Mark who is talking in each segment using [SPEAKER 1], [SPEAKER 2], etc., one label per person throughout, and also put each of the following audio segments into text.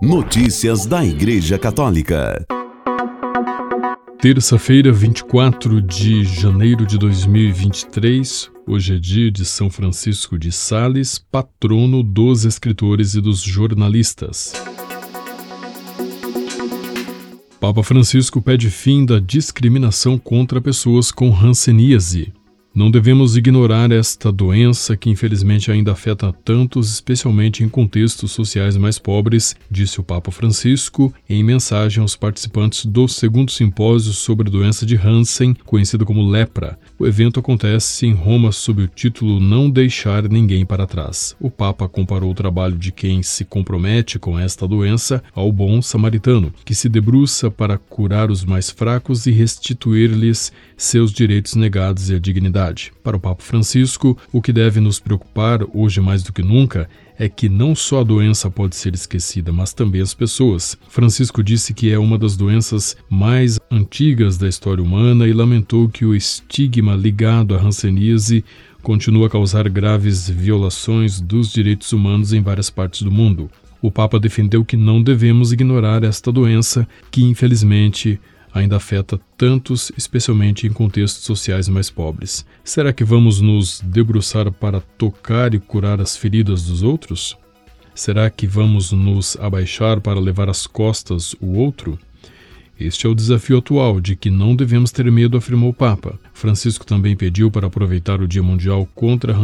[SPEAKER 1] Notícias da Igreja Católica.
[SPEAKER 2] Terça-feira, 24 de janeiro de 2023. Hoje é dia de São Francisco de Sales, patrono dos escritores e dos jornalistas. Papa Francisco pede fim da discriminação contra pessoas com hanseníase. Não devemos ignorar esta doença que infelizmente ainda afeta tantos, especialmente em contextos sociais mais pobres, disse o Papa Francisco em mensagem aos participantes do segundo simpósio sobre a doença de Hansen, conhecida como lepra. O evento acontece em Roma sob o título Não Deixar Ninguém para Trás. O Papa comparou o trabalho de quem se compromete com esta doença ao bom samaritano, que se debruça para curar os mais fracos e restituir-lhes seus direitos negados e a dignidade. Para o Papa Francisco, o que deve nos preocupar hoje mais do que nunca é que não só a doença pode ser esquecida, mas também as pessoas. Francisco disse que é uma das doenças mais antigas da história humana e lamentou que o estigma ligado à hanseníase continua a causar graves violações dos direitos humanos em várias partes do mundo. O Papa defendeu que não devemos ignorar esta doença que, infelizmente, ainda afeta tantos, especialmente em contextos sociais mais pobres. Será que vamos nos debruçar para tocar e curar as feridas dos outros? Será que vamos nos abaixar para levar às costas o outro? Este é o desafio atual, de que não devemos ter medo, afirmou o Papa. Francisco também pediu para aproveitar o Dia Mundial contra a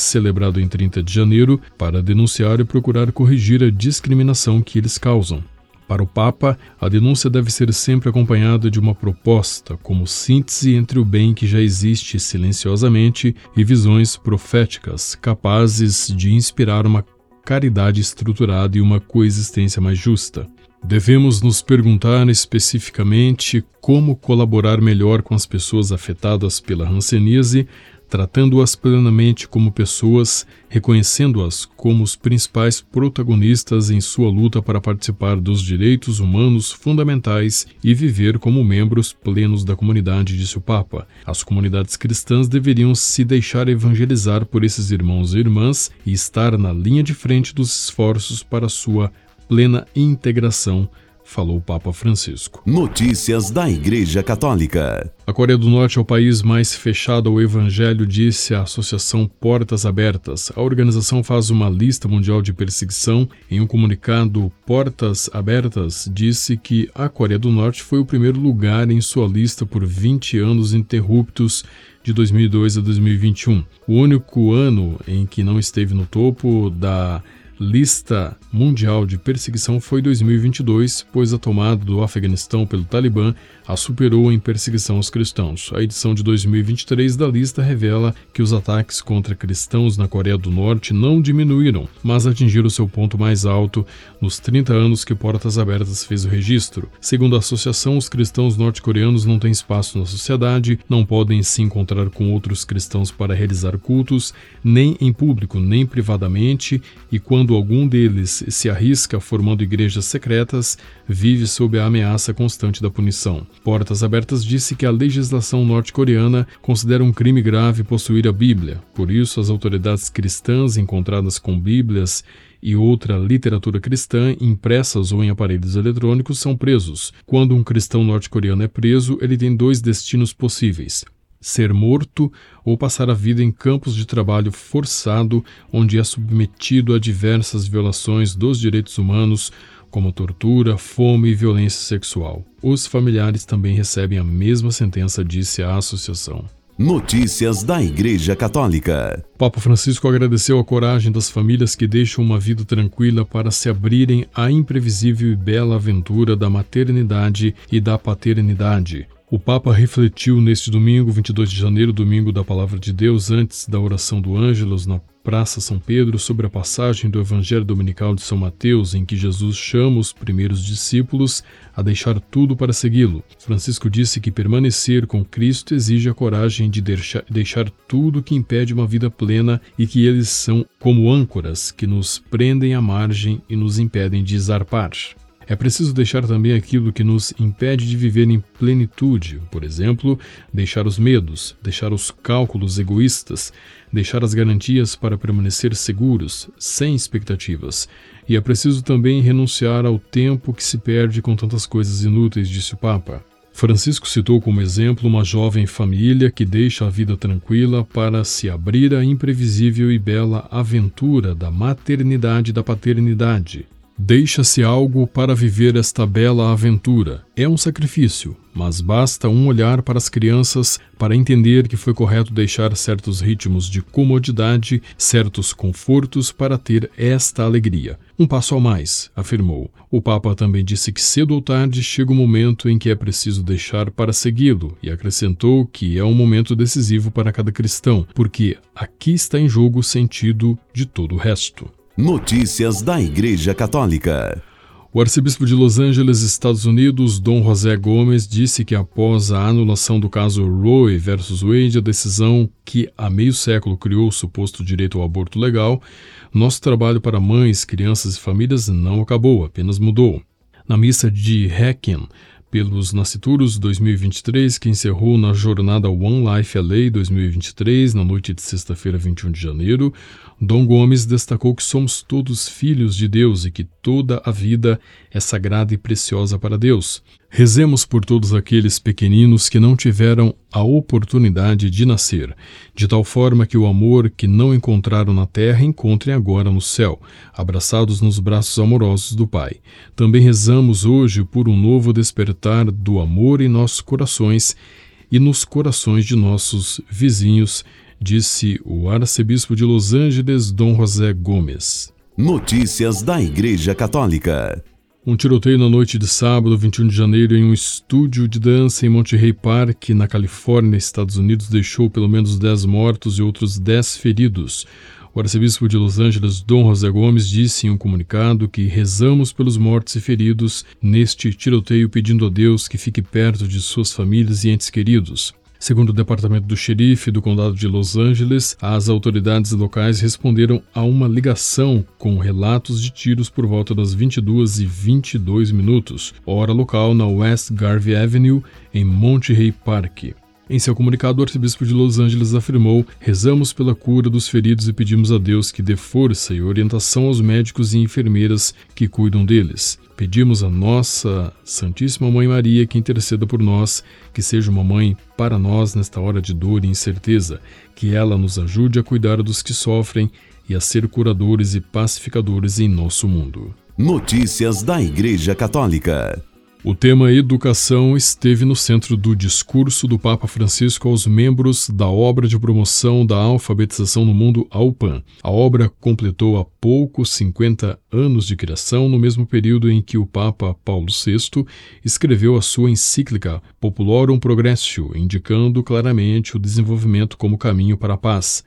[SPEAKER 2] celebrado em 30 de janeiro, para denunciar e procurar corrigir a discriminação que eles causam. Para o Papa, a denúncia deve ser sempre acompanhada de uma proposta, como síntese entre o bem que já existe silenciosamente e visões proféticas, capazes de inspirar uma caridade estruturada e uma coexistência mais justa. Devemos nos perguntar especificamente como colaborar melhor com as pessoas afetadas pela hanseníase tratando-as plenamente como pessoas, reconhecendo-as como os principais protagonistas em sua luta para participar dos direitos humanos fundamentais e viver como membros plenos da comunidade, disse o Papa. As comunidades cristãs deveriam se deixar evangelizar por esses irmãos e irmãs e estar na linha de frente dos esforços para sua plena integração falou o Papa Francisco.
[SPEAKER 1] Notícias da Igreja Católica.
[SPEAKER 2] A Coreia do Norte é o país mais fechado ao Evangelho, disse a Associação Portas Abertas. A organização faz uma lista mundial de perseguição. Em um comunicado, Portas Abertas disse que a Coreia do Norte foi o primeiro lugar em sua lista por 20 anos interruptos de 2002 a 2021. O único ano em que não esteve no topo da lista mundial de perseguição foi 2022, pois a tomada do Afeganistão pelo Talibã a superou em perseguição aos cristãos. A edição de 2023 da lista revela que os ataques contra cristãos na Coreia do Norte não diminuíram, mas atingiram seu ponto mais alto nos 30 anos que Portas Abertas fez o registro. Segundo a associação, os cristãos norte-coreanos não têm espaço na sociedade, não podem se encontrar com outros cristãos para realizar cultos, nem em público, nem privadamente, e quando algum deles se arrisca formando igrejas secretas, vive sob a ameaça constante da punição. Portas Abertas disse que a legislação norte-coreana considera um crime grave possuir a Bíblia. Por isso, as autoridades cristãs encontradas com Bíblias e outra literatura cristã impressas ou em aparelhos eletrônicos são presos. Quando um cristão norte-coreano é preso, ele tem dois destinos possíveis: ser morto ou passar a vida em campos de trabalho forçado, onde é submetido a diversas violações dos direitos humanos, como tortura, fome e violência sexual. Os familiares também recebem a mesma sentença, disse a associação.
[SPEAKER 1] Notícias da Igreja Católica.
[SPEAKER 2] Papa Francisco agradeceu a coragem das famílias que deixam uma vida tranquila para se abrirem à imprevisível e bela aventura da maternidade e da paternidade. O Papa refletiu neste domingo, 22 de janeiro, domingo da Palavra de Deus, antes da oração do Ângelos na Praça São Pedro, sobre a passagem do Evangelho Dominical de São Mateus, em que Jesus chama os primeiros discípulos a deixar tudo para segui-lo. Francisco disse que permanecer com Cristo exige a coragem de deixar, tudo que impede uma vida plena e que eles são como âncoras que nos prendem à margem e nos impedem de zarpar. É preciso deixar também aquilo que nos impede de viver em plenitude, por exemplo, deixar os medos, deixar os cálculos egoístas, deixar as garantias para permanecer seguros, sem expectativas, E é preciso também renunciar ao tempo que se perde com tantas coisas inúteis, disse o Papa. Francisco citou como exemplo uma jovem família que deixa a vida tranquila para se abrir à imprevisível e bela aventura da maternidade e da paternidade. Deixa-se algo para viver esta bela aventura. É um sacrifício, mas basta um olhar para as crianças para entender que foi correto deixar certos ritmos de comodidade, certos confortos para ter esta alegria. Um passo a mais, afirmou. O Papa também disse que cedo ou tarde chega o momento em que é preciso deixar para segui-lo e acrescentou que é um momento decisivo para cada cristão, porque aqui está em jogo o sentido de todo o resto.
[SPEAKER 1] Notícias da Igreja Católica.
[SPEAKER 2] O arcebispo de Los Angeles, Estados Unidos, Dom José Gomes, disse que após a anulação do caso Roe versus Wade, a decisão que há meio século criou o suposto direito ao aborto legal, nosso trabalho para mães, crianças e famílias não acabou, apenas mudou. Na missa de Requiem, pelos Nascituros 2023, que encerrou na jornada One Life LA 2023, na noite de sexta-feira, 21 de janeiro, Dom Gomes destacou que somos todos filhos de Deus e que toda a vida é sagrada e preciosa para Deus. Rezemos por todos aqueles pequeninos que não tiveram a oportunidade de nascer, de tal forma que o amor que não encontraram na terra encontrem agora no céu, abraçados nos braços amorosos do Pai. Também rezamos hoje por um novo despertar do amor em nossos corações e nos corações de nossos vizinhos, disse o arcebispo de Los Angeles, Dom José Gomes.
[SPEAKER 1] Notícias da Igreja Católica.
[SPEAKER 2] Um tiroteio na noite de sábado, 21 de janeiro, em um estúdio de dança em Monterey Park, na Califórnia, Estados Unidos, deixou pelo menos 10 mortos e outros 10 feridos. O arcebispo de Los Angeles, Dom José Gomes, disse em um comunicado que rezamos pelos mortos e feridos neste tiroteio, pedindo a Deus que fique perto de suas famílias e entes queridos. Segundo o departamento do xerife do condado de Los Angeles, as autoridades locais responderam a uma ligação com relatos de tiros por volta das 22 e 22 minutos, hora local na West Garvey Avenue, em Monterey Park. Em seu comunicado, o arcebispo de Los Angeles afirmou: Rezamos pela cura dos feridos e pedimos a Deus que dê força e orientação aos médicos e enfermeiras que cuidam deles. Pedimos a nossa Santíssima Mãe Maria que interceda por nós, que seja uma mãe para nós nesta hora de dor e incerteza, que ela nos ajude a cuidar dos que sofrem e a ser curadores e pacificadores em nosso mundo.
[SPEAKER 1] Notícias da Igreja Católica.
[SPEAKER 2] O tema educação esteve no centro do discurso do Papa Francisco aos membros da obra de promoção da alfabetização no mundo AUPAN. A obra completou há pouco 50 anos de criação, no mesmo período em que o Papa Paulo VI escreveu a sua encíclica Populorum Progressio, indicando claramente o desenvolvimento como caminho para a paz.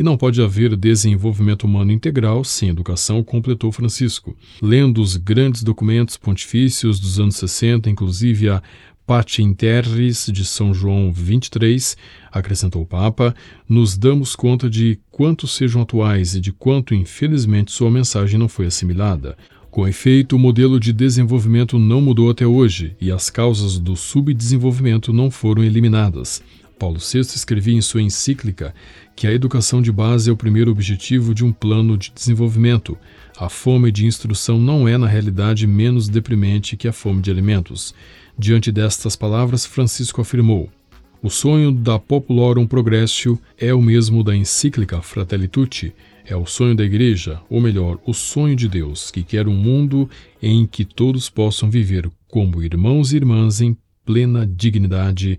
[SPEAKER 2] E não pode haver desenvolvimento humano integral sem educação, completou Francisco. Lendo os grandes documentos pontifícios dos anos 60, inclusive a Patim Terris de São João 23, acrescentou o Papa, nos damos conta de quanto sejam atuais e de quanto, infelizmente, sua mensagem não foi assimilada. Com efeito, o modelo de desenvolvimento não mudou até hoje e as causas do subdesenvolvimento não foram eliminadas. Paulo VI escrevia em sua encíclica que a educação de base é o primeiro objetivo de um plano de desenvolvimento. A fome de instrução não é, na realidade, menos deprimente que a fome de alimentos. Diante destas palavras, Francisco afirmou: O sonho da Populorum Progressio é o mesmo da encíclica Fratelli Tutti. É o sonho da Igreja, ou melhor, o sonho de Deus, que quer um mundo em que todos possam viver como irmãos e irmãs em plena dignidade